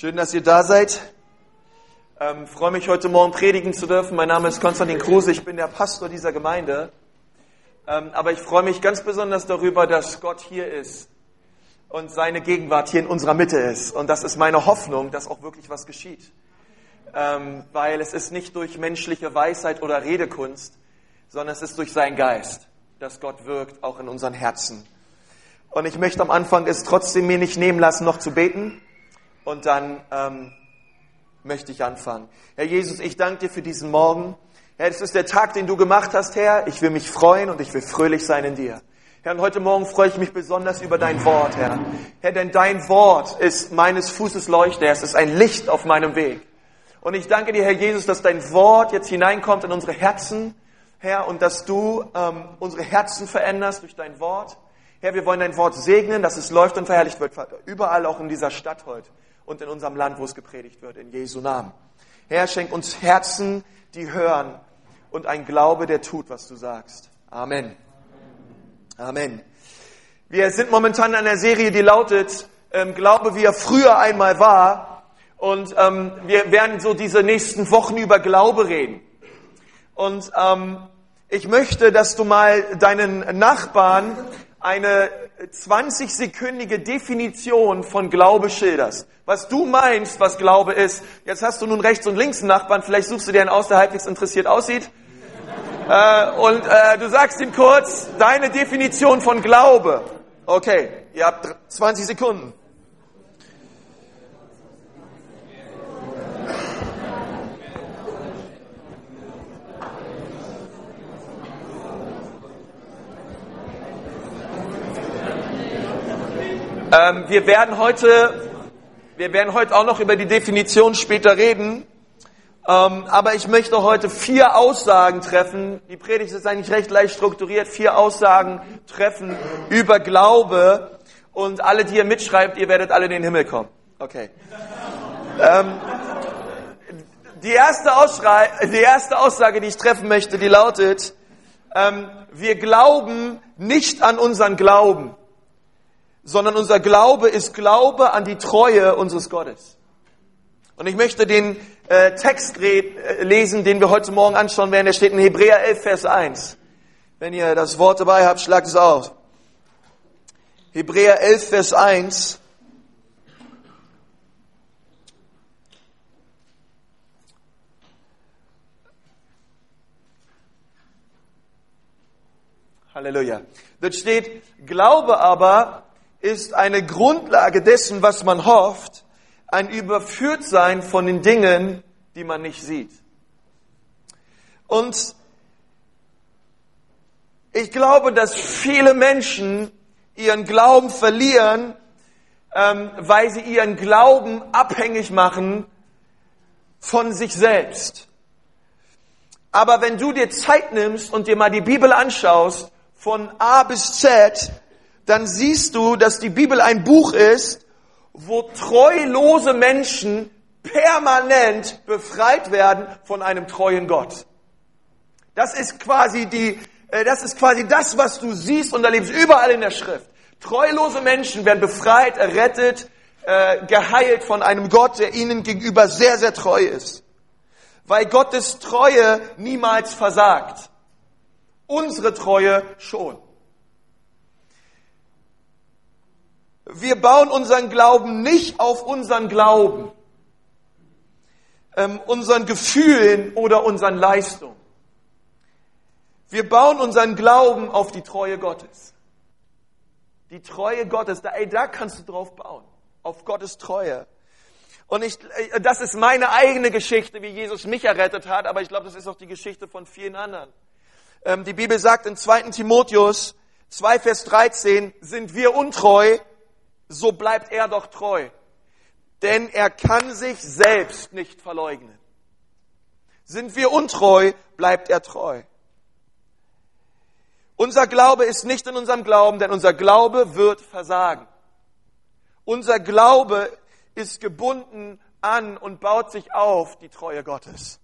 Schön, dass ihr da seid. Ähm, freue mich heute Morgen predigen zu dürfen. Mein Name ist Konstantin Kruse, ich bin der Pastor dieser Gemeinde. Ähm, aber ich freue mich ganz besonders darüber, dass Gott hier ist und seine Gegenwart hier in unserer Mitte ist. Und das ist meine Hoffnung, dass auch wirklich was geschieht. Ähm, weil es ist nicht durch menschliche Weisheit oder Redekunst, sondern es ist durch seinen Geist, dass Gott wirkt, auch in unseren Herzen. Und ich möchte am Anfang es trotzdem mir nicht nehmen lassen, noch zu beten. Und dann ähm, möchte ich anfangen. Herr Jesus, ich danke dir für diesen Morgen. Herr, es ist der Tag, den du gemacht hast, Herr. Ich will mich freuen und ich will fröhlich sein in dir. Herr, und heute Morgen freue ich mich besonders über dein Wort, Herr. Herr, denn dein Wort ist meines Fußes Leuchte. Es ist ein Licht auf meinem Weg. Und ich danke dir, Herr Jesus, dass dein Wort jetzt hineinkommt in unsere Herzen, Herr, und dass du ähm, unsere Herzen veränderst durch dein Wort. Herr, wir wollen dein Wort segnen, dass es läuft und verherrlicht wird, überall auch in dieser Stadt heute und in unserem Land, wo es gepredigt wird, in Jesu Namen. Herr, schenk uns Herzen, die hören und ein Glaube, der tut, was du sagst. Amen. Amen. Wir sind momentan in einer Serie, die lautet ähm, Glaube, wie er früher einmal war. Und ähm, wir werden so diese nächsten Wochen über Glaube reden. Und ähm, ich möchte, dass du mal deinen Nachbarn eine 20-sekündige Definition von Glaube schilderst. Was du meinst, was Glaube ist. Jetzt hast du nun rechts und links einen Nachbarn, vielleicht suchst du dir einen aus, der halbwegs interessiert aussieht. Äh, und äh, du sagst ihm kurz deine Definition von Glaube. Okay, ihr habt 20 Sekunden. Ähm, wir werden heute, wir werden heute auch noch über die Definition später reden. Ähm, aber ich möchte heute vier Aussagen treffen. Die Predigt ist eigentlich recht leicht strukturiert. Vier Aussagen treffen über Glaube. Und alle, die ihr mitschreibt, ihr werdet alle in den Himmel kommen. Okay. Ähm, die, erste die erste Aussage, die ich treffen möchte, die lautet, ähm, wir glauben nicht an unseren Glauben sondern unser Glaube ist Glaube an die Treue unseres Gottes. Und ich möchte den äh, Text äh, lesen, den wir heute Morgen anschauen werden. Der steht in Hebräer 11, Vers 1. Wenn ihr das Wort dabei habt, schlagt es auf. Hebräer 11, Vers 1. Halleluja. Dort steht, Glaube aber ist eine Grundlage dessen, was man hofft, ein Überführtsein von den Dingen, die man nicht sieht. Und ich glaube, dass viele Menschen ihren Glauben verlieren, ähm, weil sie ihren Glauben abhängig machen von sich selbst. Aber wenn du dir Zeit nimmst und dir mal die Bibel anschaust, von A bis Z, dann siehst du, dass die Bibel ein Buch ist, wo treulose Menschen permanent befreit werden von einem treuen Gott. Das ist quasi die, äh, das ist quasi das, was du siehst und erlebst überall in der Schrift. Treulose Menschen werden befreit, errettet, äh, geheilt von einem Gott, der ihnen gegenüber sehr, sehr treu ist. Weil Gottes Treue niemals versagt. Unsere Treue schon. Wir bauen unseren Glauben nicht auf unseren Glauben, ähm, unseren Gefühlen oder unseren Leistungen. Wir bauen unseren Glauben auf die Treue Gottes. Die Treue Gottes, da, ey, da kannst du drauf bauen, auf Gottes Treue. Und ich, äh, das ist meine eigene Geschichte, wie Jesus mich errettet hat, aber ich glaube, das ist auch die Geschichte von vielen anderen. Ähm, die Bibel sagt in 2. Timotheus 2, Vers 13, sind wir untreu, so bleibt er doch treu. Denn er kann sich selbst nicht verleugnen. Sind wir untreu, bleibt er treu. Unser Glaube ist nicht in unserem Glauben, denn unser Glaube wird versagen. Unser Glaube ist gebunden an und baut sich auf die Treue Gottes.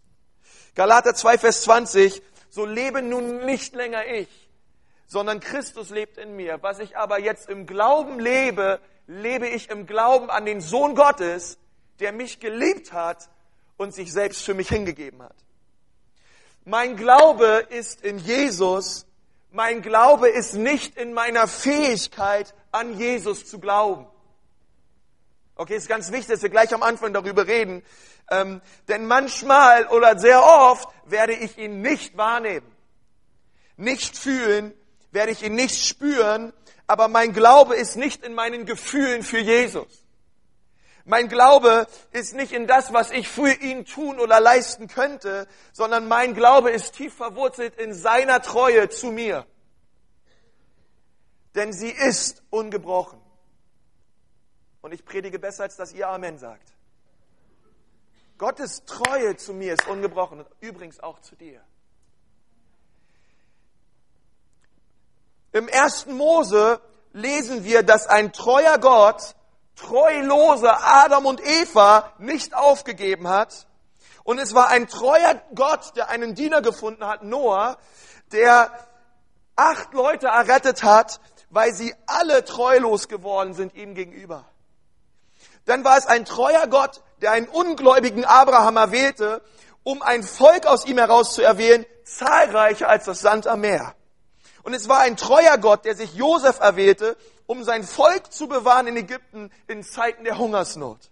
Galater 2, Vers 20, so lebe nun nicht länger ich, sondern Christus lebt in mir. Was ich aber jetzt im Glauben lebe, lebe ich im Glauben an den Sohn Gottes, der mich geliebt hat und sich selbst für mich hingegeben hat. Mein Glaube ist in Jesus. Mein Glaube ist nicht in meiner Fähigkeit, an Jesus zu glauben. Okay, ist ganz wichtig, dass wir gleich am Anfang darüber reden. Ähm, denn manchmal oder sehr oft werde ich ihn nicht wahrnehmen, nicht fühlen, werde ich ihn nicht spüren, aber mein Glaube ist nicht in meinen Gefühlen für Jesus. Mein Glaube ist nicht in das, was ich für ihn tun oder leisten könnte, sondern mein Glaube ist tief verwurzelt in seiner Treue zu mir. Denn sie ist ungebrochen. Und ich predige besser, als dass ihr Amen sagt. Gottes Treue zu mir ist ungebrochen und übrigens auch zu dir. Im ersten Mose lesen wir, dass ein treuer Gott treulose Adam und Eva nicht aufgegeben hat. Und es war ein treuer Gott, der einen Diener gefunden hat, Noah, der acht Leute errettet hat, weil sie alle treulos geworden sind ihm gegenüber. Dann war es ein treuer Gott, der einen ungläubigen Abraham erwählte, um ein Volk aus ihm heraus zu erwählen, zahlreicher als das Sand am Meer. Und es war ein treuer Gott, der sich Josef erwählte, um sein Volk zu bewahren in Ägypten in Zeiten der Hungersnot.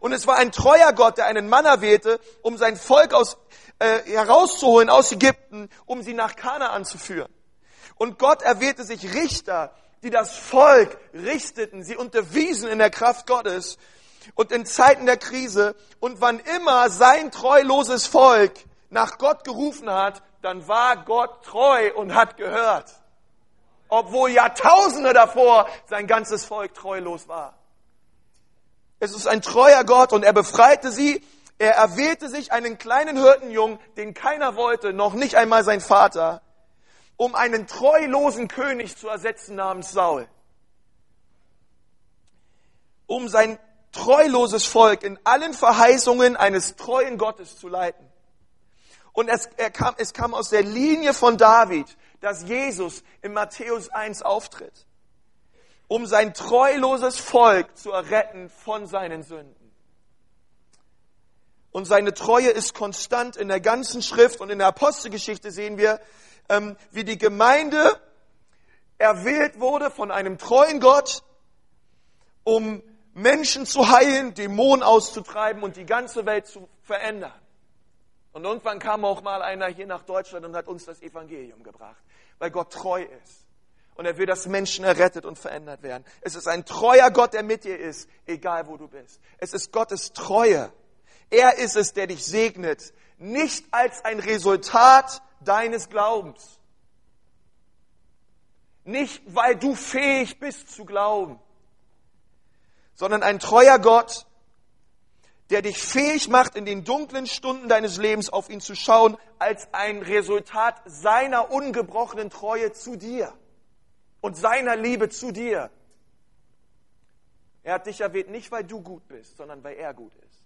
Und es war ein treuer Gott, der einen Mann erwählte, um sein Volk aus, äh, herauszuholen aus Ägypten, um sie nach Kanaan zu führen. Und Gott erwählte sich Richter, die das Volk richteten, sie unterwiesen in der Kraft Gottes und in Zeiten der Krise. Und wann immer sein treuloses Volk nach Gott gerufen hat, dann war Gott treu und hat gehört obwohl Jahrtausende davor sein ganzes Volk treulos war. Es ist ein treuer Gott und er befreite sie. Er erwählte sich einen kleinen Hirtenjungen, den keiner wollte, noch nicht einmal sein Vater, um einen treulosen König zu ersetzen namens Saul. Um sein treuloses Volk in allen Verheißungen eines treuen Gottes zu leiten. Und es, er kam, es kam aus der Linie von David, dass Jesus in Matthäus 1 auftritt, um sein treuloses Volk zu erretten von seinen Sünden. Und seine Treue ist konstant in der ganzen Schrift und in der Apostelgeschichte sehen wir, ähm, wie die Gemeinde erwählt wurde von einem treuen Gott, um Menschen zu heilen, Dämonen auszutreiben und die ganze Welt zu verändern. Und irgendwann kam auch mal einer hier nach Deutschland und hat uns das Evangelium gebracht, weil Gott treu ist. Und er will, dass Menschen errettet und verändert werden. Es ist ein treuer Gott, der mit dir ist, egal wo du bist. Es ist Gottes Treue. Er ist es, der dich segnet, nicht als ein Resultat deines Glaubens. Nicht, weil du fähig bist zu glauben, sondern ein treuer Gott, der dich fähig macht, in den dunklen Stunden deines Lebens auf ihn zu schauen, als ein Resultat seiner ungebrochenen Treue zu dir und seiner Liebe zu dir. Er hat dich erwähnt nicht, weil du gut bist, sondern weil er gut ist.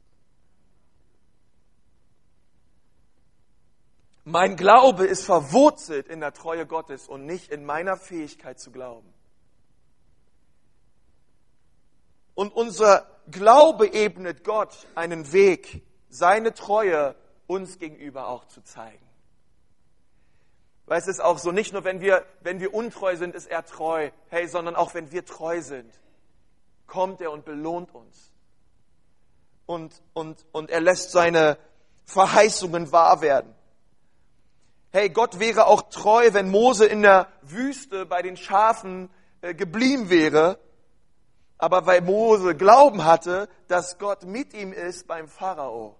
Mein Glaube ist verwurzelt in der Treue Gottes und nicht in meiner Fähigkeit zu glauben. Und unser Glaube ebnet Gott einen Weg, seine Treue uns gegenüber auch zu zeigen. Weil es ist auch so, nicht nur wenn wir, wenn wir untreu sind, ist er treu, hey, sondern auch wenn wir treu sind, kommt er und belohnt uns. Und, und, und er lässt seine Verheißungen wahr werden. Hey, Gott wäre auch treu, wenn Mose in der Wüste bei den Schafen äh, geblieben wäre aber weil Mose Glauben hatte, dass Gott mit ihm ist beim Pharao,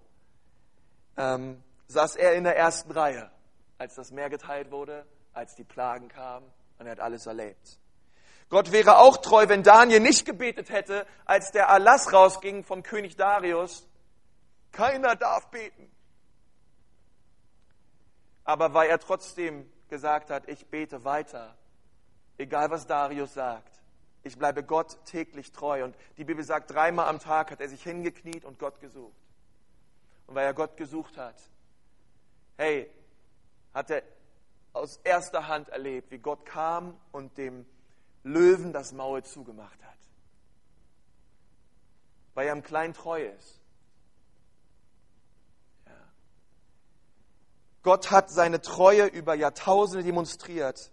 ähm, saß er in der ersten Reihe, als das Meer geteilt wurde, als die Plagen kamen und er hat alles erlebt. Gott wäre auch treu, wenn Daniel nicht gebetet hätte, als der Erlass rausging vom König Darius. Keiner darf beten. Aber weil er trotzdem gesagt hat, ich bete weiter, egal was Darius sagt, ich bleibe Gott täglich treu. Und die Bibel sagt, dreimal am Tag hat er sich hingekniet und Gott gesucht. Und weil er Gott gesucht hat, hey, hat er aus erster Hand erlebt, wie Gott kam und dem Löwen das Maul zugemacht hat. Weil er im Kleinen treu ist. Gott hat seine Treue über Jahrtausende demonstriert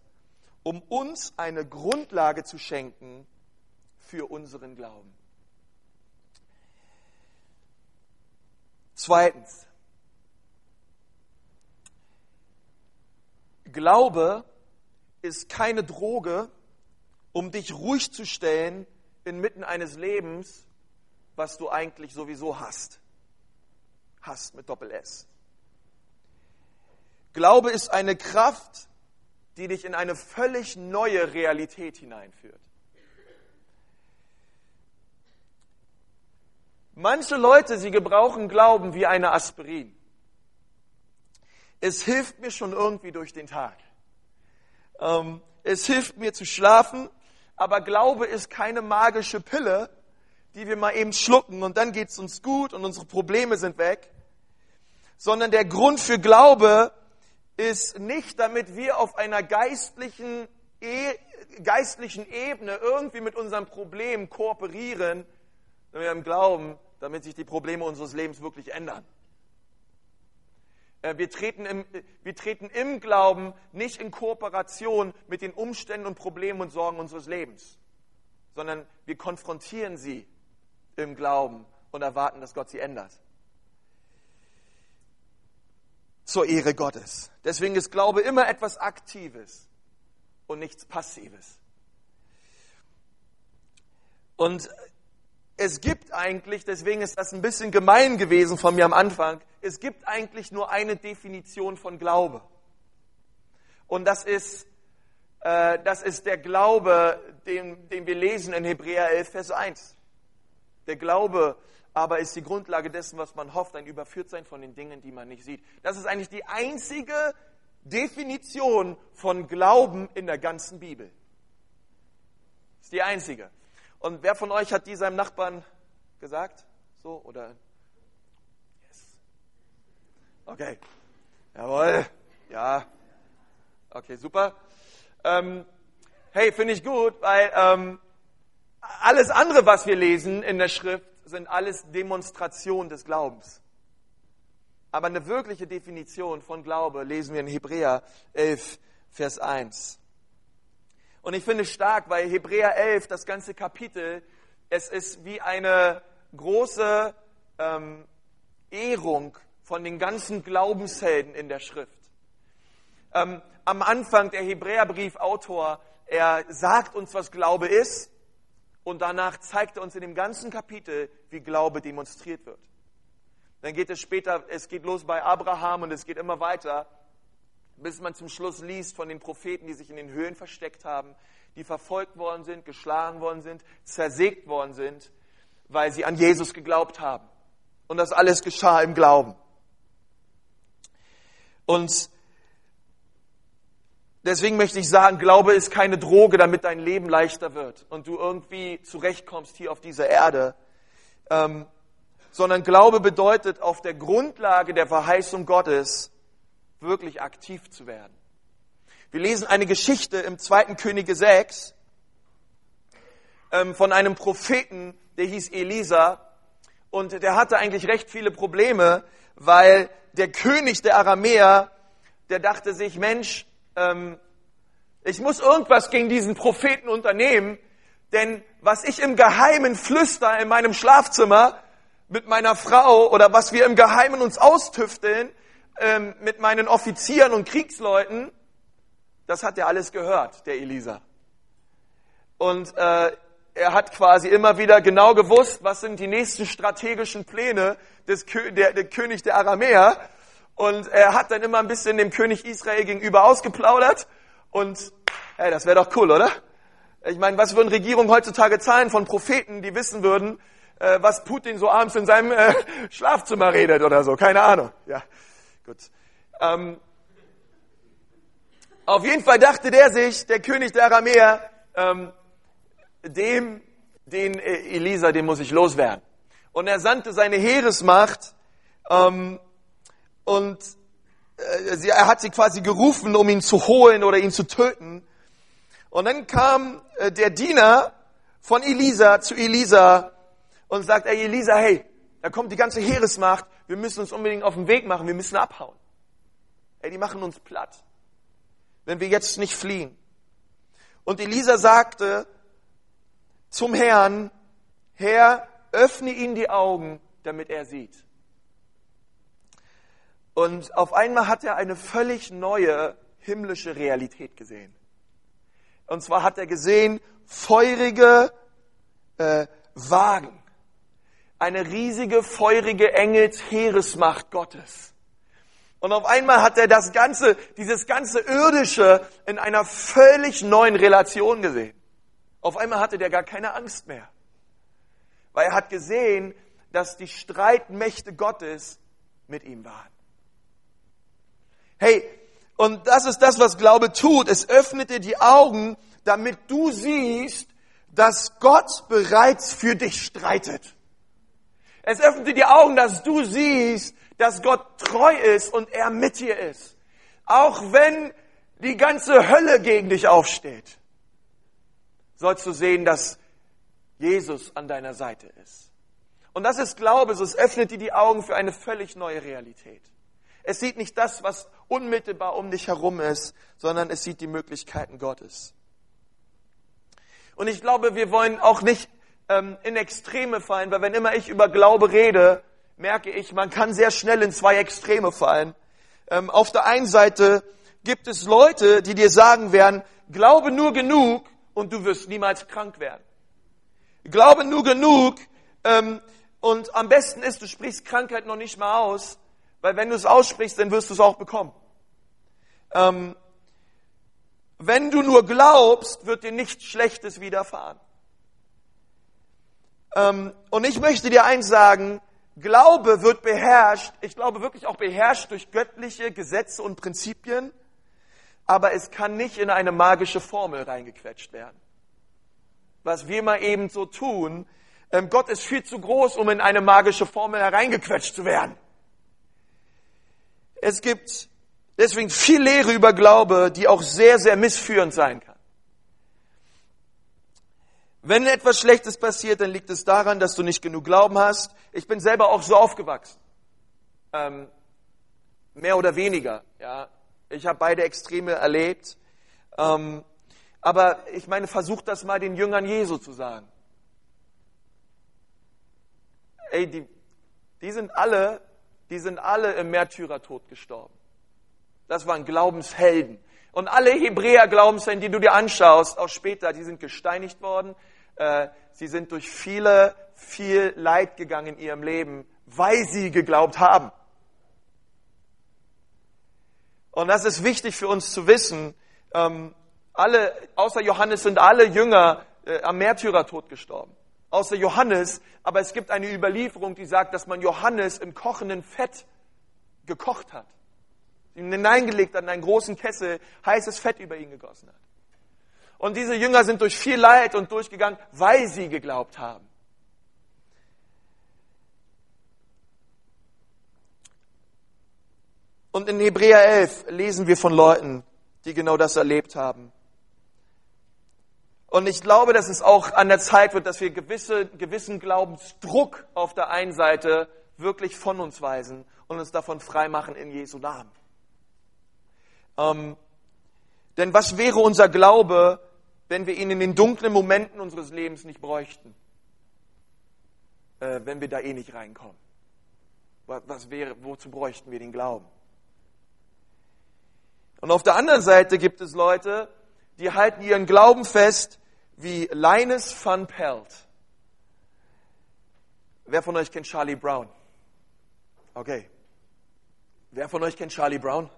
um uns eine Grundlage zu schenken für unseren Glauben. Zweitens, Glaube ist keine Droge, um dich ruhig zu stellen inmitten eines Lebens, was du eigentlich sowieso hast. Hast mit Doppel S. Glaube ist eine Kraft, die dich in eine völlig neue Realität hineinführt. Manche Leute, sie gebrauchen Glauben wie eine Aspirin. Es hilft mir schon irgendwie durch den Tag. Ähm, es hilft mir zu schlafen, aber Glaube ist keine magische Pille, die wir mal eben schlucken und dann geht es uns gut und unsere Probleme sind weg, sondern der Grund für Glaube ist nicht, damit wir auf einer geistlichen, e geistlichen Ebene irgendwie mit unserem Problem kooperieren, sondern wir haben Glauben, damit sich die Probleme unseres Lebens wirklich ändern. Äh, wir treten, im, wir treten im Glauben nicht in Kooperation mit den Umständen und Problemen und Sorgen unseres Lebens, sondern wir konfrontieren sie im Glauben und erwarten, dass Gott sie ändert. Zur Ehre Gottes. Deswegen ist Glaube immer etwas Aktives und nichts Passives. Und es gibt eigentlich, deswegen ist das ein bisschen gemein gewesen von mir am Anfang, es gibt eigentlich nur eine Definition von Glaube. Und das ist, äh, das ist der Glaube, den, den wir lesen in Hebräer 11, Vers 1. Der Glaube aber ist die Grundlage dessen, was man hofft, ein Überführtsein von den Dingen, die man nicht sieht. Das ist eigentlich die einzige Definition von Glauben in der ganzen Bibel. Ist die einzige. Und wer von euch hat die seinem Nachbarn gesagt? So oder? Yes. Okay. Jawohl. Ja. Okay, super. Ähm, hey, finde ich gut, weil ähm, alles andere, was wir lesen in der Schrift, sind alles Demonstrationen des Glaubens. Aber eine wirkliche Definition von Glaube lesen wir in Hebräer 11, Vers 1. Und ich finde es stark, weil Hebräer 11, das ganze Kapitel, es ist wie eine große ähm, Ehrung von den ganzen Glaubenshelden in der Schrift. Ähm, am Anfang der Hebräerbriefautor, er sagt uns, was Glaube ist, und danach zeigt er uns in dem ganzen Kapitel, wie Glaube demonstriert wird. Dann geht es später, es geht los bei Abraham und es geht immer weiter bis man zum Schluss liest von den Propheten, die sich in den Höhlen versteckt haben, die verfolgt worden sind, geschlagen worden sind, zersägt worden sind, weil sie an Jesus geglaubt haben. Und das alles geschah im Glauben. Und deswegen möchte ich sagen, Glaube ist keine Droge, damit dein Leben leichter wird und du irgendwie zurechtkommst hier auf dieser Erde. Ähm, sondern Glaube bedeutet, auf der Grundlage der Verheißung Gottes wirklich aktiv zu werden. Wir lesen eine Geschichte im 2. Könige 6 ähm, von einem Propheten, der hieß Elisa. Und der hatte eigentlich recht viele Probleme, weil der König der Aramäer, der dachte sich, Mensch, ähm, ich muss irgendwas gegen diesen Propheten unternehmen, denn was ich im Geheimen flüster in meinem Schlafzimmer mit meiner Frau oder was wir im Geheimen uns austüfteln, ähm, mit meinen Offizieren und Kriegsleuten, das hat er alles gehört, der Elisa. Und äh, er hat quasi immer wieder genau gewusst, was sind die nächsten strategischen Pläne des Kö der, der König der Aramäer. Und er hat dann immer ein bisschen dem König Israel gegenüber ausgeplaudert. Und hey, das wäre doch cool, oder? Ich meine, was würden Regierungen heutzutage zahlen von Propheten, die wissen würden, äh, was Putin so abends in seinem äh, Schlafzimmer redet oder so? Keine Ahnung. Ja. Gut. Ähm, auf jeden Fall dachte der sich, der König der Aramäer, ähm, dem, den äh, Elisa, den muss ich loswerden. Und er sandte seine Heeresmacht ähm, und äh, er hat sie quasi gerufen, um ihn zu holen oder ihn zu töten. Und dann kam äh, der Diener von Elisa zu Elisa und sagt, ey Elisa, hey, da kommt die ganze Heeresmacht, wir müssen uns unbedingt auf den Weg machen, wir müssen abhauen. Ey, die machen uns platt, wenn wir jetzt nicht fliehen. Und Elisa sagte zum Herrn, Herr, öffne ihm die Augen, damit er sieht. Und auf einmal hat er eine völlig neue himmlische Realität gesehen. Und zwar hat er gesehen feurige äh, Wagen, eine riesige feurige Engelsheeresmacht Gottes. Und auf einmal hat er das ganze, dieses ganze irdische in einer völlig neuen Relation gesehen. Auf einmal hatte der gar keine Angst mehr, weil er hat gesehen, dass die Streitmächte Gottes mit ihm waren. Hey, und das ist das, was Glaube tut. Es öffnet dir die Augen, damit du siehst, dass Gott bereits für dich streitet. Es öffnet dir die Augen, dass du siehst, dass Gott treu ist und er mit dir ist. Auch wenn die ganze Hölle gegen dich aufsteht, sollst du sehen, dass Jesus an deiner Seite ist. Und das ist Glaube, es öffnet dir die Augen für eine völlig neue Realität. Es sieht nicht das, was unmittelbar um dich herum ist, sondern es sieht die Möglichkeiten Gottes. Und ich glaube, wir wollen auch nicht ähm, in Extreme fallen, weil wenn immer ich über Glaube rede, merke ich, man kann sehr schnell in zwei Extreme fallen. Ähm, auf der einen Seite gibt es Leute, die dir sagen werden, glaube nur genug und du wirst niemals krank werden. Glaube nur genug ähm, und am besten ist, du sprichst Krankheit noch nicht mal aus, weil wenn du es aussprichst, dann wirst du es auch bekommen. Ähm, wenn du nur glaubst, wird dir nichts Schlechtes widerfahren. Ähm, und ich möchte dir eins sagen, Glaube wird beherrscht, ich glaube wirklich auch beherrscht durch göttliche Gesetze und Prinzipien, aber es kann nicht in eine magische Formel reingequetscht werden. Was wir mal eben so tun, ähm, Gott ist viel zu groß, um in eine magische Formel hereingequetscht zu werden. Es gibt deswegen viel Lehre über Glaube, die auch sehr, sehr missführend sein kann. Wenn etwas Schlechtes passiert, dann liegt es daran, dass du nicht genug Glauben hast. Ich bin selber auch so aufgewachsen. Ähm, mehr oder weniger. Ja, ich habe beide Extreme erlebt. Ähm, aber ich meine, versuch das mal den Jüngern Jesu zu sagen. Ey, die, die sind alle die sind alle im Märtyrertod gestorben. Das waren Glaubenshelden. Und alle Hebräer-Glaubenshelden, die du dir anschaust, auch später, die sind gesteinigt worden. Äh, sie sind durch viele, viel Leid gegangen in ihrem Leben, weil sie geglaubt haben. Und das ist wichtig für uns zu wissen. Ähm, alle, außer Johannes sind alle Jünger äh, am Märtyrertod gestorben außer Johannes, aber es gibt eine Überlieferung, die sagt, dass man Johannes im kochenden Fett gekocht hat. Ihn hineingelegt hat in einen großen Kessel, heißes Fett über ihn gegossen hat. Und diese Jünger sind durch viel Leid und durchgegangen, weil sie geglaubt haben. Und in Hebräer 11 lesen wir von Leuten, die genau das erlebt haben. Und ich glaube, dass es auch an der Zeit wird, dass wir gewisse, gewissen Glaubensdruck auf der einen Seite wirklich von uns weisen und uns davon freimachen in Jesu Namen. Ähm, denn was wäre unser Glaube, wenn wir ihn in den dunklen Momenten unseres Lebens nicht bräuchten? Äh, wenn wir da eh nicht reinkommen. Was, was wäre, wozu bräuchten wir den Glauben? Und auf der anderen Seite gibt es Leute, die halten ihren Glauben fest, wie Linus van Pelt. Wer von euch kennt Charlie Brown? Okay. Wer von euch kennt Charlie Brown?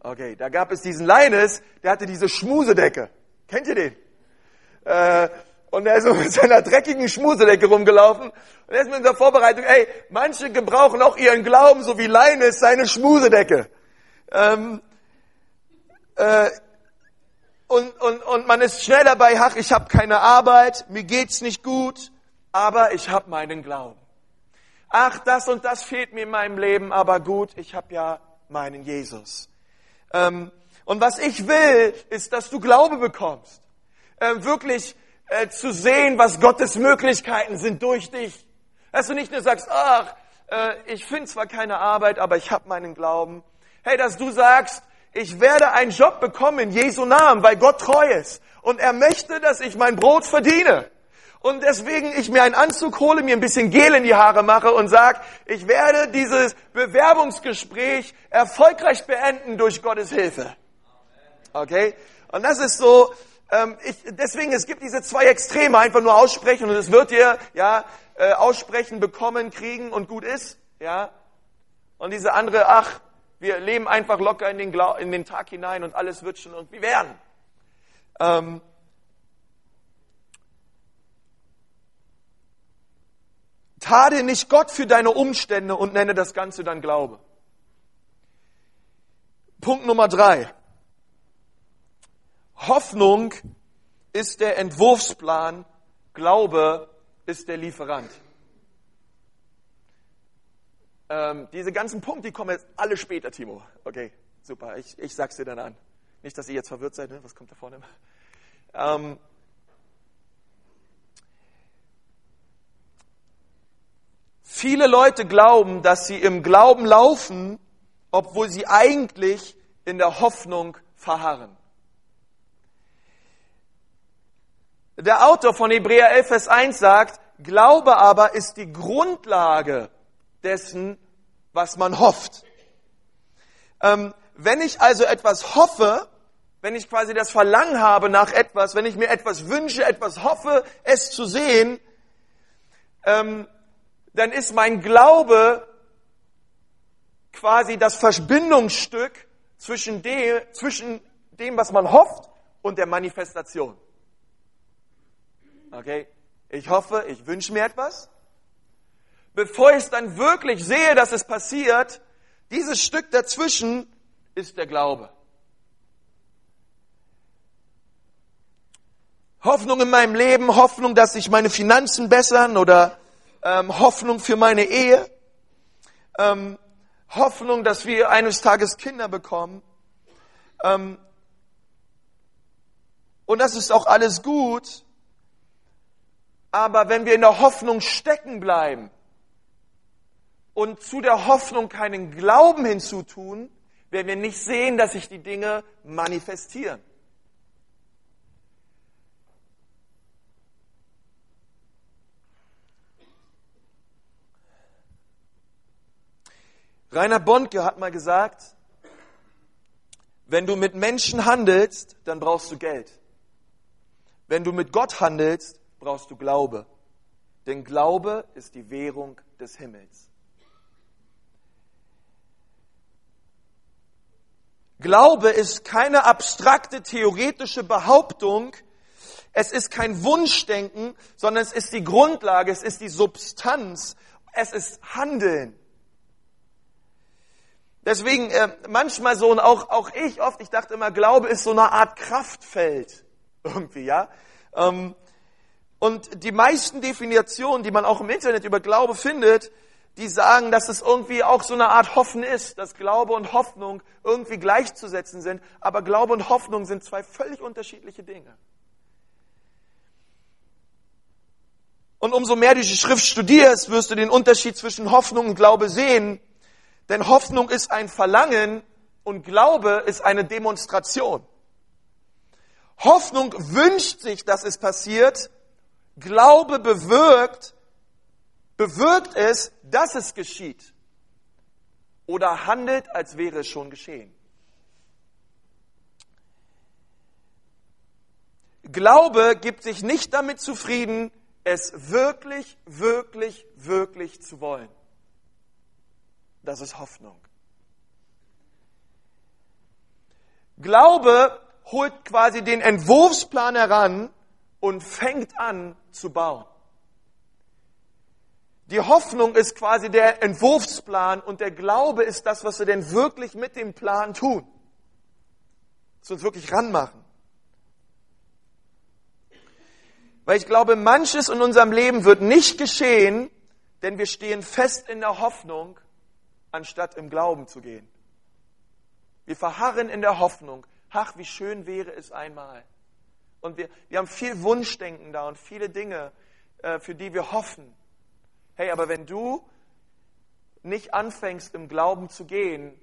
Okay, da gab es diesen Linus, der hatte diese Schmusedecke. Kennt ihr den? Äh, und er ist so mit seiner dreckigen Schmusedecke rumgelaufen. Und er ist mit der Vorbereitung, ey, manche gebrauchen auch ihren Glauben, so wie Linus seine Schmusedecke. Ähm, äh, und, und, und man ist schnell dabei, ach, ich habe keine Arbeit, mir geht's nicht gut, aber ich habe meinen Glauben. Ach, das und das fehlt mir in meinem Leben, aber gut, ich habe ja meinen Jesus. Ähm, und was ich will, ist, dass du Glaube bekommst. Ähm, wirklich äh, zu sehen, was Gottes Möglichkeiten sind durch dich. Dass du nicht nur sagst, ach, äh, ich finde zwar keine Arbeit, aber ich habe meinen Glauben. Hey, dass du sagst, ich werde einen Job bekommen in Jesu Namen, weil Gott treu ist. Und er möchte, dass ich mein Brot verdiene. Und deswegen ich mir einen Anzug hole, mir ein bisschen Gel in die Haare mache und sag, ich werde dieses Bewerbungsgespräch erfolgreich beenden durch Gottes Hilfe. Okay? Und das ist so, ähm, ich, deswegen, es gibt diese zwei Extreme, einfach nur aussprechen und es wird dir, ja, äh, aussprechen, bekommen, kriegen und gut ist, ja. Und diese andere, ach, wir leben einfach locker in den, Glau in den Tag hinein und alles wird schon irgendwie werden. Ähm, Tade nicht Gott für deine Umstände und nenne das Ganze dann Glaube. Punkt Nummer drei. Hoffnung ist der Entwurfsplan, Glaube ist der Lieferant. Ähm, diese ganzen Punkte, die kommen jetzt alle später, Timo. Okay, super, ich, ich sag's dir dann an. Nicht, dass ihr jetzt verwirrt seid, ne? was kommt da vorne? Ähm, viele Leute glauben, dass sie im Glauben laufen, obwohl sie eigentlich in der Hoffnung verharren. Der Autor von Hebräer 11, Vers 1 sagt, Glaube aber ist die Grundlage dessen, was man hofft. Ähm, wenn ich also etwas hoffe, wenn ich quasi das Verlangen habe nach etwas, wenn ich mir etwas wünsche, etwas hoffe, es zu sehen, ähm, dann ist mein Glaube quasi das Verbindungsstück zwischen dem, zwischen dem, was man hofft und der Manifestation. Okay? Ich hoffe, ich wünsche mir etwas bevor ich es dann wirklich sehe, dass es passiert, dieses Stück dazwischen ist der Glaube. Hoffnung in meinem Leben, Hoffnung, dass sich meine Finanzen bessern oder ähm, Hoffnung für meine Ehe, ähm, Hoffnung, dass wir eines Tages Kinder bekommen. Ähm, und das ist auch alles gut. Aber wenn wir in der Hoffnung stecken bleiben, und zu der Hoffnung keinen Glauben hinzutun, werden wir nicht sehen, dass sich die Dinge manifestieren. Rainer Bondke hat mal gesagt, wenn du mit Menschen handelst, dann brauchst du Geld. Wenn du mit Gott handelst, brauchst du Glaube. Denn Glaube ist die Währung des Himmels. Glaube ist keine abstrakte theoretische Behauptung, es ist kein Wunschdenken, sondern es ist die Grundlage, es ist die Substanz, es ist Handeln. Deswegen äh, manchmal so und auch, auch ich oft, ich dachte immer, Glaube ist so eine Art Kraftfeld irgendwie, ja. Ähm, und die meisten Definitionen, die man auch im Internet über Glaube findet, die sagen, dass es irgendwie auch so eine Art Hoffen ist, dass Glaube und Hoffnung irgendwie gleichzusetzen sind. Aber Glaube und Hoffnung sind zwei völlig unterschiedliche Dinge. Und umso mehr du die Schrift studierst, wirst du den Unterschied zwischen Hoffnung und Glaube sehen. Denn Hoffnung ist ein Verlangen und Glaube ist eine Demonstration. Hoffnung wünscht sich, dass es passiert. Glaube bewirkt, bewirkt es, dass es geschieht oder handelt, als wäre es schon geschehen. Glaube gibt sich nicht damit zufrieden, es wirklich, wirklich, wirklich zu wollen. Das ist Hoffnung. Glaube holt quasi den Entwurfsplan heran und fängt an zu bauen. Die Hoffnung ist quasi der Entwurfsplan und der Glaube ist das, was wir denn wirklich mit dem Plan tun. Was wir uns wirklich ranmachen. Weil ich glaube, manches in unserem Leben wird nicht geschehen, denn wir stehen fest in der Hoffnung, anstatt im Glauben zu gehen. Wir verharren in der Hoffnung. Ach, wie schön wäre es einmal. Und wir, wir haben viel Wunschdenken da und viele Dinge, äh, für die wir hoffen. Hey, aber wenn du nicht anfängst, im Glauben zu gehen,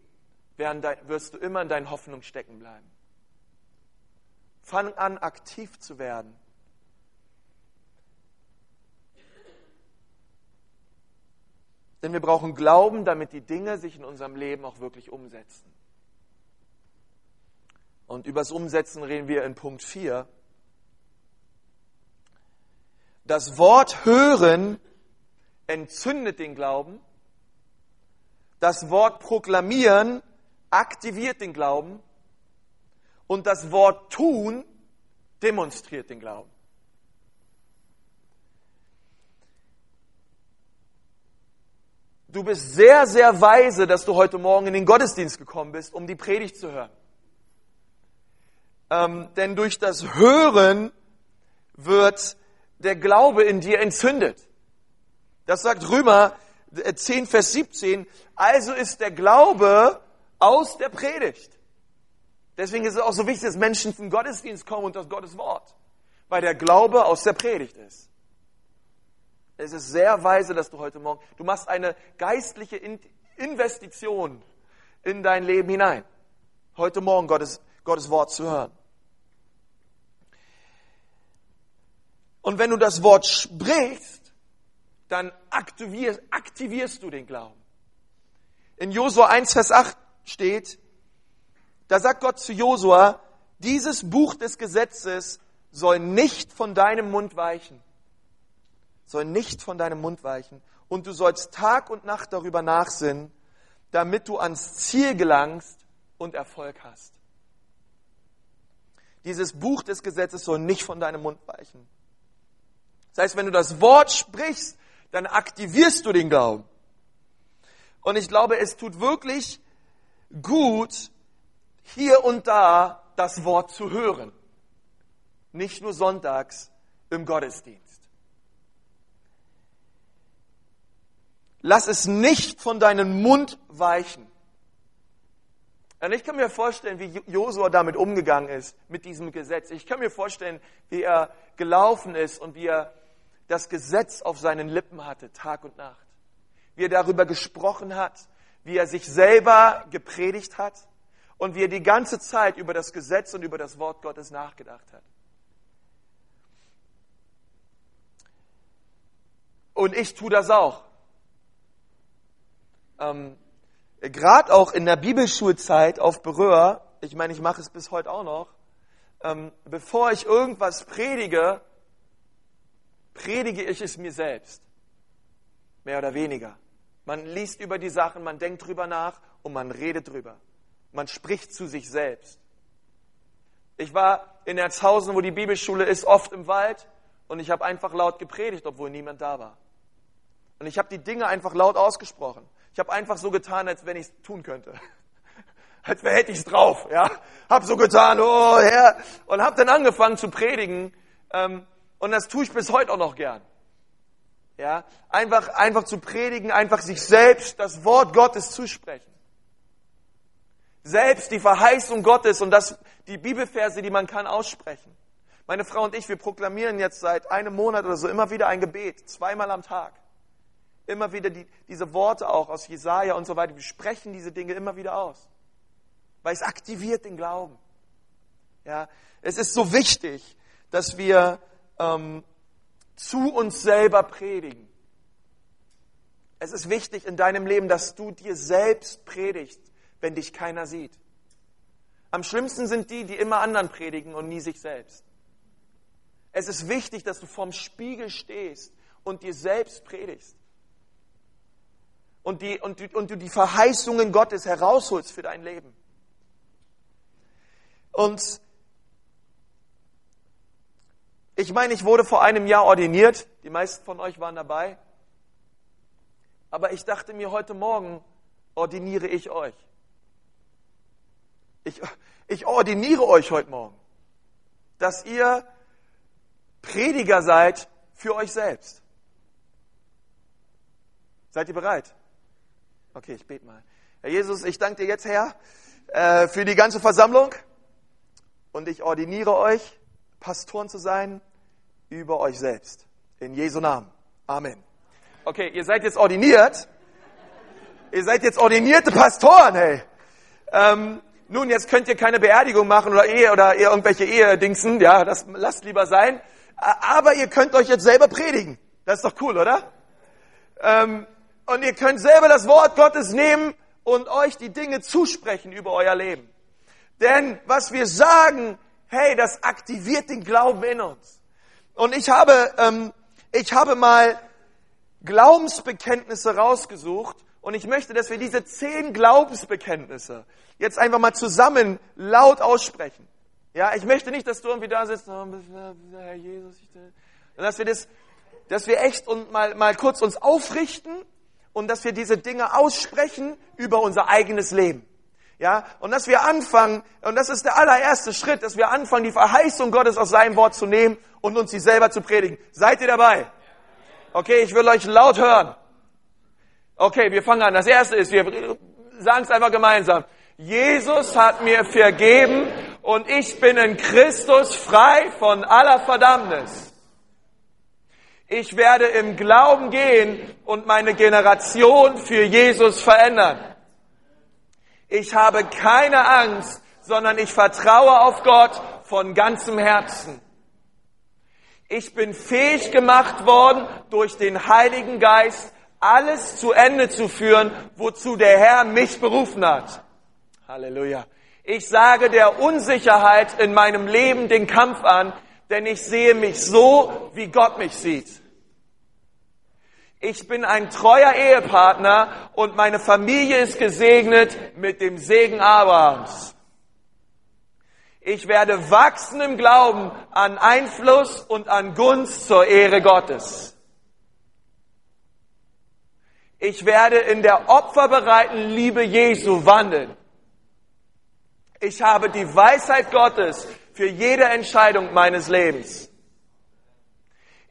wirst du immer in deinen Hoffnungen stecken bleiben. Fang an, aktiv zu werden. Denn wir brauchen Glauben, damit die Dinge sich in unserem Leben auch wirklich umsetzen. Und über das Umsetzen reden wir in Punkt 4. Das Wort hören entzündet den Glauben. Das Wort proklamieren aktiviert den Glauben. Und das Wort tun demonstriert den Glauben. Du bist sehr, sehr weise, dass du heute Morgen in den Gottesdienst gekommen bist, um die Predigt zu hören. Ähm, denn durch das Hören wird der Glaube in dir entzündet. Das sagt Römer 10, äh, Vers 17. Also ist der Glaube aus der Predigt. Deswegen ist es auch so wichtig, dass Menschen zum Gottesdienst kommen und das Gottes Wort. Weil der Glaube aus der Predigt ist. Es ist sehr weise, dass du heute Morgen, du machst eine geistliche Investition in dein Leben hinein. Heute Morgen Gottes, Gottes Wort zu hören. Und wenn du das Wort sprichst, dann aktivierst, aktivierst du den Glauben. In Josua 1, Vers 8 steht, da sagt Gott zu Josua, dieses Buch des Gesetzes soll nicht von deinem Mund weichen. Soll nicht von deinem Mund weichen. Und du sollst Tag und Nacht darüber nachsinnen, damit du ans Ziel gelangst und Erfolg hast. Dieses Buch des Gesetzes soll nicht von deinem Mund weichen. Das heißt, wenn du das Wort sprichst, dann aktivierst du den Glauben. Und ich glaube, es tut wirklich gut, hier und da das Wort zu hören. Nicht nur sonntags im Gottesdienst. Lass es nicht von deinem Mund weichen. Und ich kann mir vorstellen, wie Josua damit umgegangen ist, mit diesem Gesetz. Ich kann mir vorstellen, wie er gelaufen ist und wie er das Gesetz auf seinen Lippen hatte, Tag und Nacht. Wie er darüber gesprochen hat, wie er sich selber gepredigt hat und wie er die ganze Zeit über das Gesetz und über das Wort Gottes nachgedacht hat. Und ich tue das auch. Ähm, Gerade auch in der Bibelschulzeit auf Berühr, ich meine, ich mache es bis heute auch noch, ähm, bevor ich irgendwas predige, predige ich es mir selbst. Mehr oder weniger. Man liest über die Sachen, man denkt drüber nach und man redet drüber. Man spricht zu sich selbst. Ich war in Erzhausen, wo die Bibelschule ist, oft im Wald und ich habe einfach laut gepredigt, obwohl niemand da war. Und ich habe die Dinge einfach laut ausgesprochen. Ich habe einfach so getan, als wenn ich es tun könnte. Als hätte ich es drauf. Ja? Hab so getan, oh Herr. Und habe dann angefangen zu predigen. Ähm, und das tue ich bis heute auch noch gern. Ja, einfach, einfach zu predigen, einfach sich selbst das Wort Gottes zusprechen. Selbst die Verheißung Gottes und das, die Bibelverse, die man kann, aussprechen. Meine Frau und ich, wir proklamieren jetzt seit einem Monat oder so immer wieder ein Gebet, zweimal am Tag. Immer wieder die, diese Worte auch aus Jesaja und so weiter. Wir sprechen diese Dinge immer wieder aus. Weil es aktiviert den Glauben. Ja, es ist so wichtig, dass wir ähm, zu uns selber predigen. Es ist wichtig in deinem Leben, dass du dir selbst predigst, wenn dich keiner sieht. Am schlimmsten sind die, die immer anderen predigen und nie sich selbst. Es ist wichtig, dass du vorm Spiegel stehst und dir selbst predigst. Und, die, und, die, und du die Verheißungen Gottes herausholst für dein Leben. Und ich meine, ich wurde vor einem Jahr ordiniert. Die meisten von euch waren dabei. Aber ich dachte mir, heute Morgen ordiniere ich euch. Ich, ich ordiniere euch heute Morgen, dass ihr Prediger seid für euch selbst. Seid ihr bereit? Okay, ich bete mal. Herr Jesus, ich danke dir jetzt, Herr, äh, für die ganze Versammlung und ich ordiniere euch, Pastoren zu sein über euch selbst. In Jesu Namen. Amen. Okay, ihr seid jetzt ordiniert. Ihr seid jetzt ordinierte Pastoren, hey. Ähm, nun, jetzt könnt ihr keine Beerdigung machen oder Ehe oder irgendwelche Ehedingsen, ja, das lasst lieber sein. Aber ihr könnt euch jetzt selber predigen. Das ist doch cool, oder? Ähm, und ihr könnt selber das Wort Gottes nehmen und euch die Dinge zusprechen über euer Leben. Denn was wir sagen, hey, das aktiviert den Glauben in uns. Und ich habe, ähm, ich habe mal Glaubensbekenntnisse rausgesucht und ich möchte, dass wir diese zehn Glaubensbekenntnisse jetzt einfach mal zusammen laut aussprechen. Ja, ich möchte nicht, dass du irgendwie da sitzt, oh, Herr Jesus, ich, dass wir das, dass wir echt und mal, mal kurz uns aufrichten und dass wir diese Dinge aussprechen über unser eigenes Leben. Ja, und dass wir anfangen, und das ist der allererste Schritt, dass wir anfangen, die Verheißung Gottes aus seinem Wort zu nehmen und uns sie selber zu predigen. Seid ihr dabei? Okay, ich will euch laut hören. Okay, wir fangen an. Das erste ist, wir sagen es einfach gemeinsam. Jesus hat mir vergeben und ich bin in Christus frei von aller Verdammnis. Ich werde im Glauben gehen und meine Generation für Jesus verändern. Ich habe keine Angst, sondern ich vertraue auf Gott von ganzem Herzen. Ich bin fähig gemacht worden durch den Heiligen Geist, alles zu Ende zu führen, wozu der Herr mich berufen hat. Halleluja. Ich sage der Unsicherheit in meinem Leben den Kampf an, denn ich sehe mich so, wie Gott mich sieht. Ich bin ein treuer Ehepartner und meine Familie ist gesegnet mit dem Segen Abrahams. Ich werde wachsen im Glauben an Einfluss und an Gunst zur Ehre Gottes. Ich werde in der opferbereiten Liebe Jesu wandeln. Ich habe die Weisheit Gottes für jede Entscheidung meines Lebens.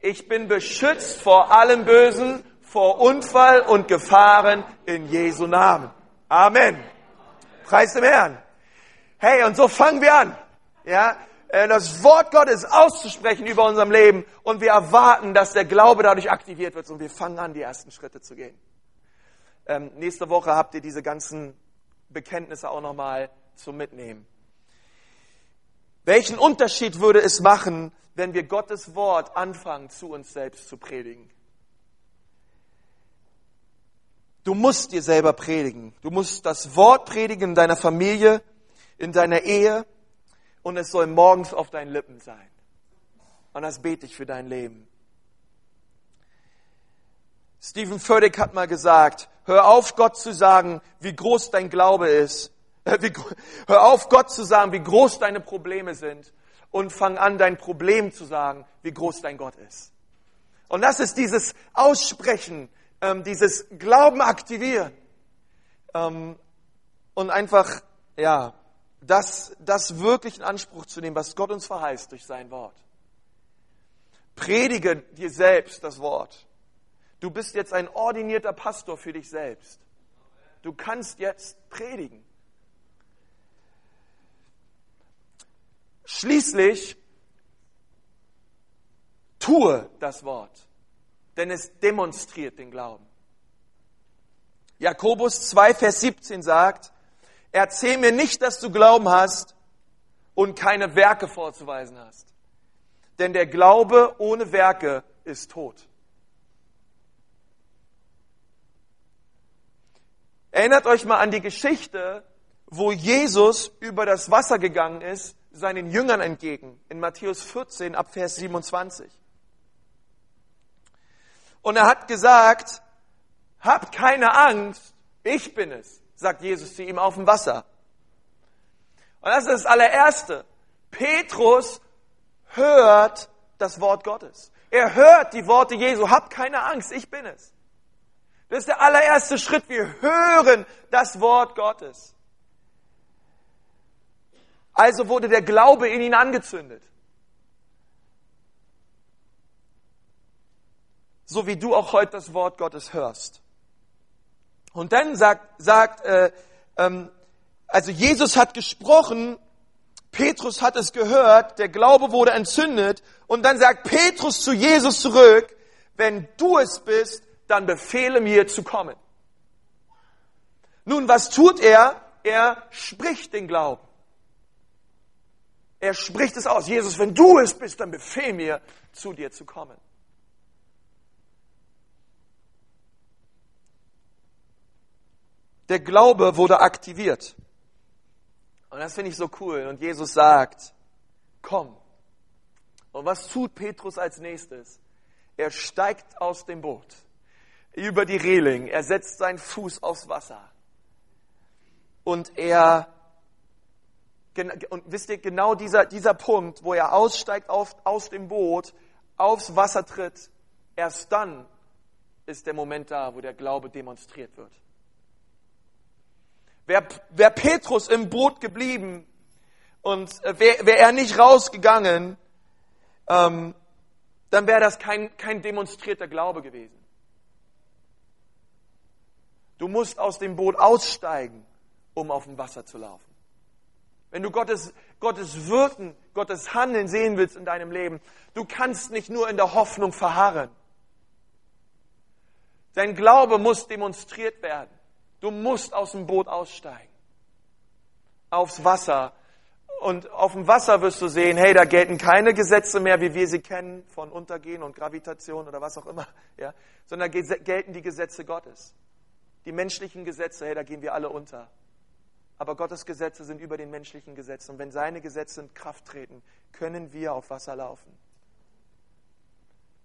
Ich bin beschützt vor allem Bösen, vor Unfall und Gefahren in Jesu Namen. Amen. Preis dem Herrn. Hey, und so fangen wir an. Ja, äh, das Wort Gottes auszusprechen über unserem Leben und wir erwarten, dass der Glaube dadurch aktiviert wird und wir fangen an, die ersten Schritte zu gehen. Ähm, nächste Woche habt ihr diese ganzen Bekenntnisse auch nochmal zum Mitnehmen. Welchen Unterschied würde es machen, wenn wir Gottes Wort anfangen, zu uns selbst zu predigen? Du musst dir selber predigen. Du musst das Wort predigen in deiner Familie, in deiner Ehe und es soll morgens auf deinen Lippen sein. Und das bete ich für dein Leben. Stephen Furtick hat mal gesagt, hör auf Gott zu sagen, wie groß dein Glaube ist. Wie, hör auf Gott zu sagen, wie groß deine Probleme sind und fang an, dein Problem zu sagen, wie groß dein Gott ist. Und das ist dieses Aussprechen, ähm, dieses Glauben aktivieren ähm, und einfach, ja, das, das wirklich in Anspruch zu nehmen, was Gott uns verheißt durch sein Wort. Predige dir selbst das Wort. Du bist jetzt ein ordinierter Pastor für dich selbst. Du kannst jetzt predigen. Schließlich tue das Wort, denn es demonstriert den Glauben. Jakobus 2, Vers 17 sagt, erzähl mir nicht, dass du Glauben hast und keine Werke vorzuweisen hast. Denn der Glaube ohne Werke ist tot. Erinnert euch mal an die Geschichte, wo Jesus über das Wasser gegangen ist, seinen Jüngern entgegen, in Matthäus 14 ab Vers 27. Und er hat gesagt, habt keine Angst, ich bin es, sagt Jesus zu ihm auf dem Wasser. Und das ist das allererste. Petrus hört das Wort Gottes. Er hört die Worte Jesu, habt keine Angst, ich bin es. Das ist der allererste Schritt. Wir hören das Wort Gottes. Also wurde der Glaube in ihn angezündet. So wie du auch heute das Wort Gottes hörst. Und dann sagt, sagt äh, ähm, also Jesus hat gesprochen, Petrus hat es gehört, der Glaube wurde entzündet und dann sagt Petrus zu Jesus zurück, wenn du es bist, dann befehle mir zu kommen. Nun, was tut er? er spricht den Glauben. Er spricht es aus. Jesus, wenn du es bist, dann befehl mir, zu dir zu kommen. Der Glaube wurde aktiviert. Und das finde ich so cool. Und Jesus sagt, komm. Und was tut Petrus als nächstes? Er steigt aus dem Boot über die Reling. Er setzt seinen Fuß aufs Wasser. Und er, und wisst ihr, genau dieser, dieser Punkt, wo er aussteigt auf, aus dem Boot, aufs Wasser tritt, erst dann ist der Moment da, wo der Glaube demonstriert wird. Wäre wär Petrus im Boot geblieben und äh, wäre wär er nicht rausgegangen, ähm, dann wäre das kein, kein demonstrierter Glaube gewesen. Du musst aus dem Boot aussteigen, um auf dem Wasser zu laufen. Wenn du Gottes, Gottes Wirken, Gottes Handeln sehen willst in deinem Leben, du kannst nicht nur in der Hoffnung verharren. Dein Glaube muss demonstriert werden. Du musst aus dem Boot aussteigen. Aufs Wasser. Und auf dem Wasser wirst du sehen, hey, da gelten keine Gesetze mehr, wie wir sie kennen, von Untergehen und Gravitation oder was auch immer, ja, sondern gelten die Gesetze Gottes. Die menschlichen Gesetze, hey, da gehen wir alle unter. Aber Gottes Gesetze sind über den menschlichen Gesetzen. Und wenn seine Gesetze in Kraft treten, können wir auf Wasser laufen.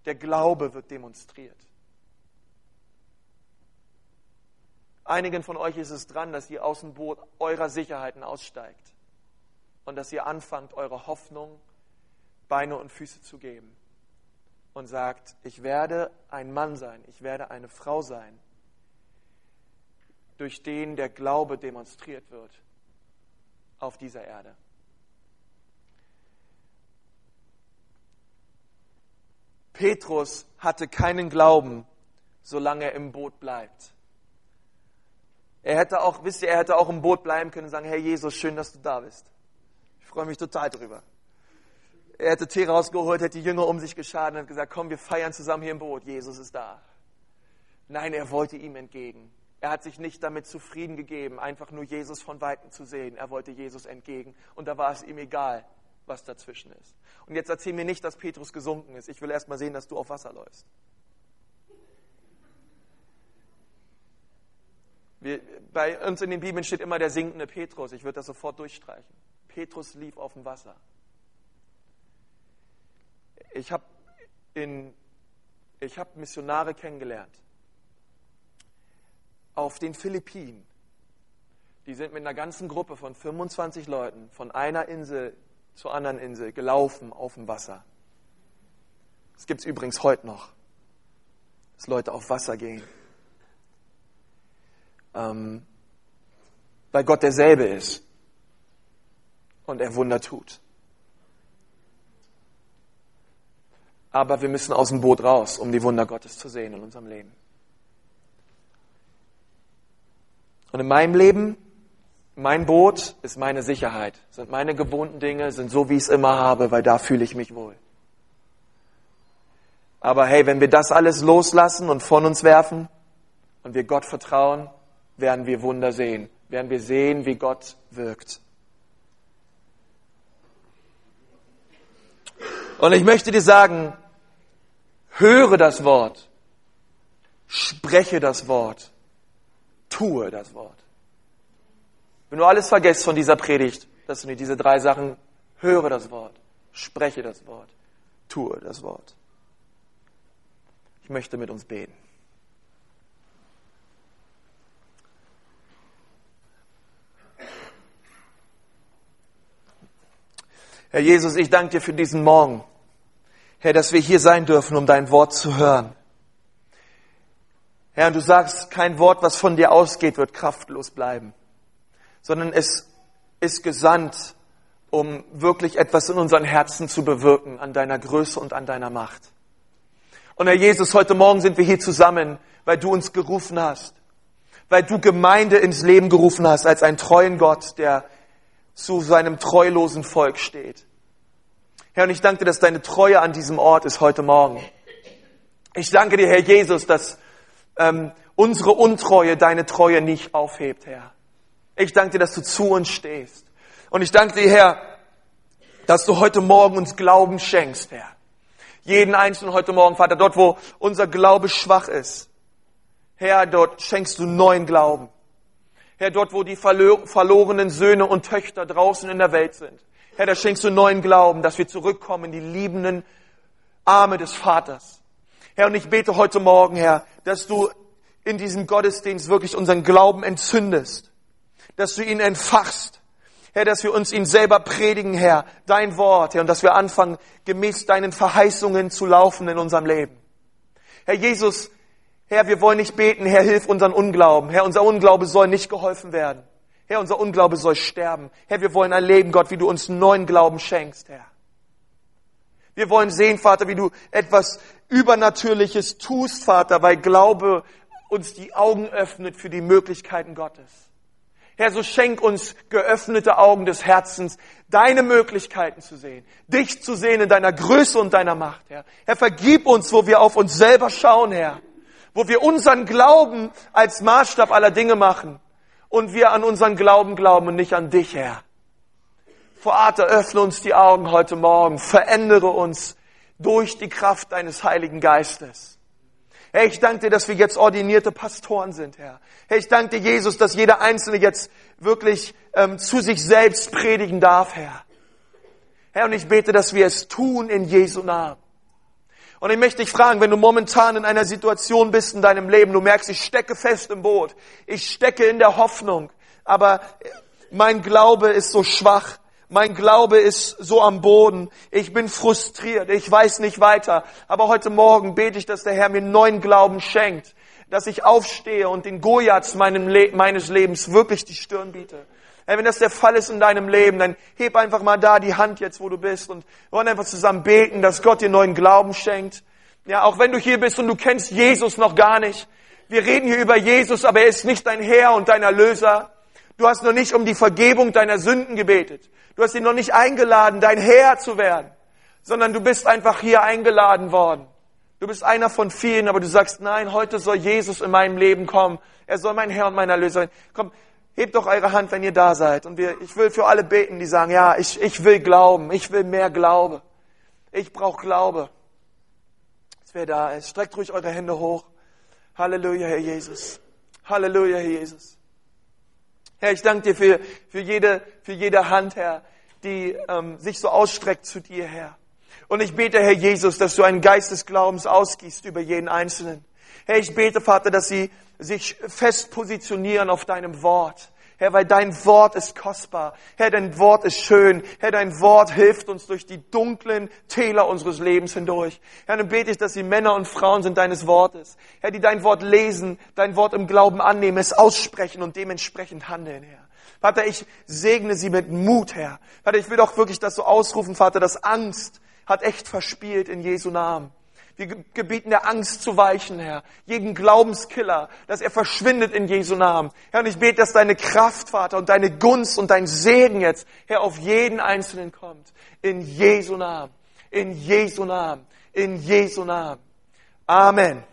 Der Glaube wird demonstriert. Einigen von euch ist es dran, dass ihr aus dem Boot eurer Sicherheiten aussteigt und dass ihr anfangt, eure Hoffnung Beine und Füße zu geben und sagt, ich werde ein Mann sein, ich werde eine Frau sein, durch den der Glaube demonstriert wird auf dieser Erde. Petrus hatte keinen Glauben, solange er im Boot bleibt. Er hätte auch, wisst ihr, er hätte auch im Boot bleiben können und sagen, Herr Jesus, schön, dass du da bist. Ich freue mich total drüber. Er hätte Tee rausgeholt, hätte die Jünger um sich geschadet und gesagt, komm, wir feiern zusammen hier im Boot. Jesus ist da. Nein, er wollte ihm entgegen. Er hat sich nicht damit zufrieden gegeben, einfach nur Jesus von Weitem zu sehen. Er wollte Jesus entgegen. Und da war es ihm egal, was dazwischen ist. Und jetzt erzähl mir nicht, dass Petrus gesunken ist. Ich will erst mal sehen, dass du auf Wasser läufst. Wir, bei uns in den Bibeln steht immer der sinkende Petrus. Ich würde das sofort durchstreichen. Petrus lief auf dem Wasser. Ich habe hab Missionare kennengelernt auf den Philippinen. Die sind mit einer ganzen Gruppe von 25 Leuten von einer Insel zur anderen Insel gelaufen auf dem Wasser. Das gibt es übrigens heute noch, dass Leute auf Wasser gehen ähm, weil Gott derselbe ist und er Wunder tut. Aber wir müssen aus dem Boot raus, um die Wunder Gottes zu sehen in unserem Leben. Und in meinem Leben, mein Boot ist meine Sicherheit, sind meine gewohnten Dinge, sind so, wie ich es immer habe, weil da fühle ich mich wohl. Aber hey, wenn wir das alles loslassen und von uns werfen und wir Gott vertrauen, werden wir Wunder sehen, werden wir sehen, wie Gott wirkt. Und ich möchte dir sagen, höre das Wort, spreche das Wort, tue das Wort. Wenn du alles vergisst von dieser Predigt, dass du nicht diese drei Sachen, höre das Wort, spreche das Wort, tue das Wort. Ich möchte mit uns beten. Herr Jesus, ich danke dir für diesen Morgen. Herr, dass wir hier sein dürfen, um dein Wort zu hören. Herr, du sagst, kein Wort, was von dir ausgeht, wird kraftlos bleiben, sondern es ist gesandt, um wirklich etwas in unseren Herzen zu bewirken, an deiner Größe und an deiner Macht. Und Herr Jesus, heute Morgen sind wir hier zusammen, weil du uns gerufen hast, weil du Gemeinde ins Leben gerufen hast als einen treuen Gott, der zu seinem treulosen Volk steht. Herr, und ich danke dir, dass deine Treue an diesem Ort ist heute Morgen. Ich danke dir, Herr Jesus, dass ähm, unsere Untreue deine Treue nicht aufhebt, Herr. Ich danke dir, dass du zu uns stehst. Und ich danke dir, Herr, dass du heute Morgen uns Glauben schenkst, Herr. Jeden Einzelnen heute Morgen, Vater, dort, wo unser Glaube schwach ist. Herr, dort schenkst du neuen Glauben. Herr, dort, wo die verlorenen Söhne und Töchter draußen in der Welt sind. Herr, da schenkst du neuen Glauben, dass wir zurückkommen in die liebenden Arme des Vaters. Herr, und ich bete heute Morgen, Herr, dass du in diesem Gottesdienst wirklich unseren Glauben entzündest, dass du ihn entfachst, Herr, dass wir uns ihn selber predigen, Herr, dein Wort, Herr, und dass wir anfangen, gemäß deinen Verheißungen zu laufen in unserem Leben. Herr Jesus, Herr, wir wollen nicht beten, Herr, hilf unseren Unglauben. Herr, unser Unglaube soll nicht geholfen werden. Herr, unser Unglaube soll sterben. Herr, wir wollen erleben, Gott, wie du uns neuen Glauben schenkst, Herr. Wir wollen sehen, Vater, wie du etwas Übernatürliches tust, Vater, weil Glaube uns die Augen öffnet für die Möglichkeiten Gottes. Herr, so schenk uns geöffnete Augen des Herzens, deine Möglichkeiten zu sehen, dich zu sehen in deiner Größe und deiner Macht, Herr. Herr, vergib uns, wo wir auf uns selber schauen, Herr, wo wir unseren Glauben als Maßstab aller Dinge machen und wir an unseren Glauben glauben und nicht an dich, Herr. Vater, öffne uns die Augen heute Morgen, verändere uns durch die Kraft deines Heiligen Geistes. Herr, ich danke dir, dass wir jetzt ordinierte Pastoren sind, Herr. Herr, ich danke dir, Jesus, dass jeder Einzelne jetzt wirklich ähm, zu sich selbst predigen darf, Herr. Herr, und ich bete, dass wir es tun in Jesu Namen. Und ich möchte dich fragen, wenn du momentan in einer Situation bist in deinem Leben, du merkst, ich stecke fest im Boot, ich stecke in der Hoffnung, aber mein Glaube ist so schwach, mein Glaube ist so am Boden. Ich bin frustriert. Ich weiß nicht weiter. Aber heute Morgen bete ich, dass der Herr mir neuen Glauben schenkt. Dass ich aufstehe und den Goliaths Le meines Lebens wirklich die Stirn biete. Hey, wenn das der Fall ist in deinem Leben, dann heb einfach mal da die Hand jetzt, wo du bist und wir wollen einfach zusammen beten, dass Gott dir neuen Glauben schenkt. Ja, auch wenn du hier bist und du kennst Jesus noch gar nicht. Wir reden hier über Jesus, aber er ist nicht dein Herr und dein Erlöser. Du hast noch nicht um die Vergebung deiner Sünden gebetet. Du hast ihn noch nicht eingeladen, dein Herr zu werden, sondern du bist einfach hier eingeladen worden. Du bist einer von vielen, aber du sagst, nein, heute soll Jesus in meinem Leben kommen. Er soll mein Herr und mein Erlöser sein. Komm, hebt doch eure Hand, wenn ihr da seid. Und wir, ich will für alle beten, die sagen, ja, ich, ich will glauben. Ich will mehr Glaube. Ich brauche Glaube. Wer da ist, streckt ruhig eure Hände hoch. Halleluja, Herr Jesus. Halleluja, Herr Jesus. Herr, ich danke dir für, für, jede, für jede Hand, Herr, die ähm, sich so ausstreckt zu dir, Herr. Und ich bete, Herr Jesus, dass du einen Geist des Glaubens ausgießt über jeden Einzelnen. Herr, ich bete, Vater, dass sie sich fest positionieren auf deinem Wort. Herr, weil dein Wort ist kostbar. Herr, dein Wort ist schön. Herr, dein Wort hilft uns durch die dunklen Täler unseres Lebens hindurch. Herr, dann bete ich, dass sie Männer und Frauen sind deines Wortes. Herr, die dein Wort lesen, dein Wort im Glauben annehmen, es aussprechen und dementsprechend handeln, Herr. Vater, ich segne sie mit Mut, Herr. Vater, ich will doch wirklich das so ausrufen, Vater, dass Angst hat echt verspielt in Jesu Namen. Wir gebieten der Angst zu weichen, Herr. Jeden Glaubenskiller, dass er verschwindet in Jesu Namen. Herr, und ich bete, dass deine Kraft, Vater, und deine Gunst und dein Segen jetzt, Herr, auf jeden Einzelnen kommt. In Jesu Namen. In Jesu Namen. In Jesu Namen. Amen.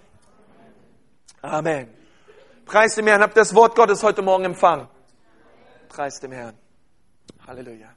Amen. Preis dem Herrn. Habt das Wort Gottes heute Morgen empfangen. Preis dem Herrn. Halleluja.